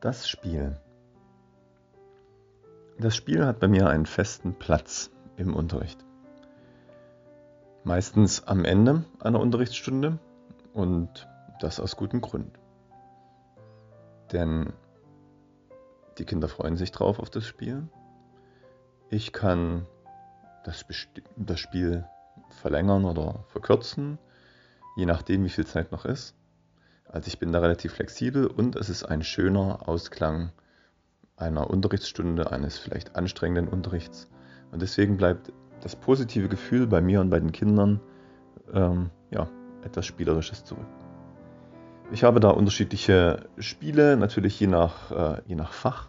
Das Spiel. Das Spiel hat bei mir einen festen Platz im Unterricht. Meistens am Ende einer Unterrichtsstunde und das aus gutem Grund. Denn die Kinder freuen sich drauf auf das Spiel. Ich kann das, das Spiel verlängern oder verkürzen, je nachdem, wie viel Zeit noch ist. Also ich bin da relativ flexibel und es ist ein schöner Ausklang einer Unterrichtsstunde, eines vielleicht anstrengenden Unterrichts. Und deswegen bleibt das positive Gefühl bei mir und bei den Kindern ähm, ja, etwas Spielerisches zurück. Ich habe da unterschiedliche Spiele, natürlich je nach, äh, je nach Fach.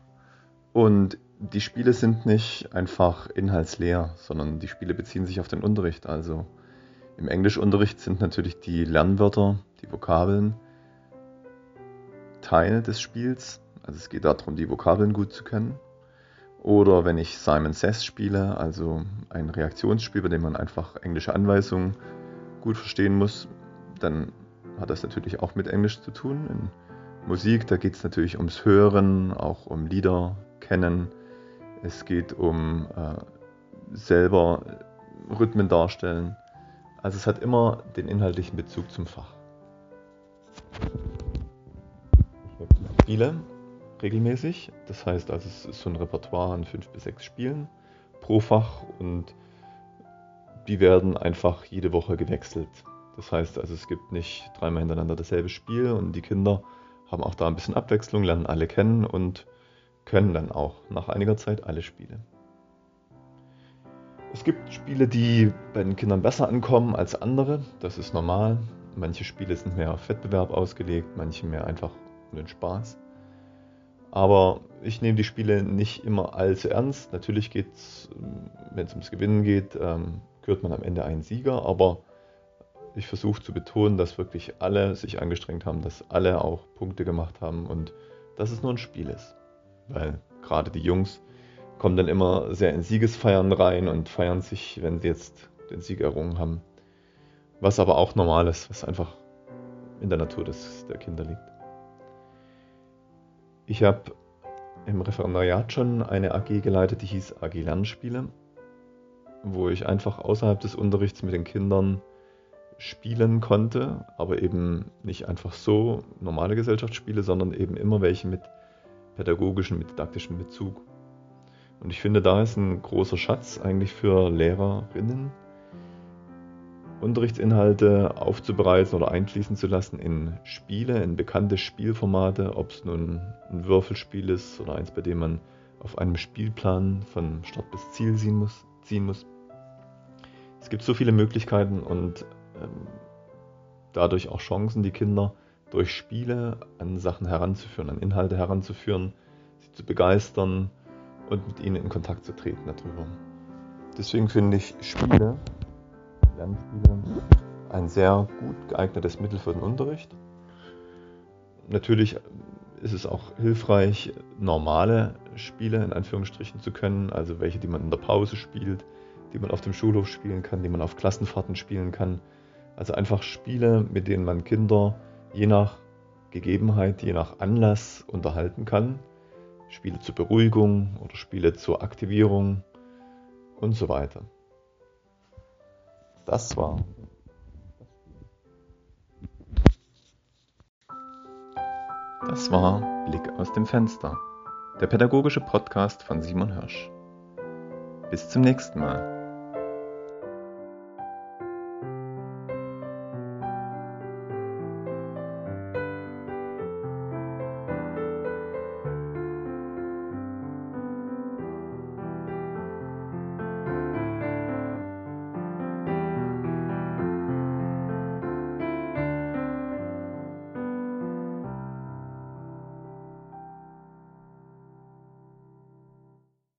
Und die Spiele sind nicht einfach inhaltsleer, sondern die Spiele beziehen sich auf den Unterricht. Also im Englischunterricht sind natürlich die Lernwörter, die Vokabeln, Teil des Spiels. Also es geht darum, die Vokabeln gut zu kennen. Oder wenn ich Simon Says spiele, also ein Reaktionsspiel, bei dem man einfach englische Anweisungen gut verstehen muss, dann hat das natürlich auch mit Englisch zu tun. In Musik, da geht es natürlich ums Hören, auch um Lieder kennen. Es geht um äh, selber Rhythmen darstellen. Also es hat immer den inhaltlichen Bezug zum Fach. Spiele regelmäßig. Das heißt also, es ist so ein Repertoire an fünf bis sechs Spielen pro Fach und die werden einfach jede Woche gewechselt. Das heißt also, es gibt nicht dreimal hintereinander dasselbe Spiel und die Kinder haben auch da ein bisschen Abwechslung, lernen alle kennen und können dann auch nach einiger Zeit alle Spiele. Es gibt Spiele, die bei den Kindern besser ankommen als andere. Das ist normal. Manche Spiele sind mehr auf Wettbewerb ausgelegt, manche mehr einfach den Spaß. Aber ich nehme die Spiele nicht immer allzu ernst. Natürlich geht es, wenn es ums Gewinnen geht, ähm, kürt man am Ende einen Sieger, aber ich versuche zu betonen, dass wirklich alle sich angestrengt haben, dass alle auch Punkte gemacht haben und dass es nur ein Spiel ist. Weil gerade die Jungs kommen dann immer sehr in Siegesfeiern rein und feiern sich, wenn sie jetzt den Sieg errungen haben. Was aber auch normal ist, was einfach in der Natur des, der Kinder liegt. Ich habe im Referendariat schon eine AG geleitet, die hieß AG Lernspiele, wo ich einfach außerhalb des Unterrichts mit den Kindern spielen konnte, aber eben nicht einfach so normale Gesellschaftsspiele, sondern eben immer welche mit pädagogischem, mit didaktischem Bezug. Und ich finde, da ist ein großer Schatz eigentlich für Lehrerinnen, Unterrichtsinhalte aufzubereiten oder einfließen zu lassen in Spiele, in bekannte Spielformate, ob es nun ein Würfelspiel ist oder eins, bei dem man auf einem Spielplan von Start bis Ziel ziehen muss. Ziehen muss. Es gibt so viele Möglichkeiten und ähm, dadurch auch Chancen, die Kinder durch Spiele an Sachen heranzuführen, an Inhalte heranzuführen, sie zu begeistern und mit ihnen in Kontakt zu treten darüber. Deswegen finde ich Spiele Lernspiele ein sehr gut geeignetes Mittel für den Unterricht. Natürlich ist es auch hilfreich, normale Spiele in Anführungsstrichen zu können, also welche, die man in der Pause spielt, die man auf dem Schulhof spielen kann, die man auf Klassenfahrten spielen kann. Also einfach Spiele, mit denen man Kinder je nach Gegebenheit, je nach Anlass unterhalten kann. Spiele zur Beruhigung oder Spiele zur Aktivierung und so weiter. Das war. Das war Blick aus dem Fenster, der pädagogische Podcast von Simon Hirsch. Bis zum nächsten Mal.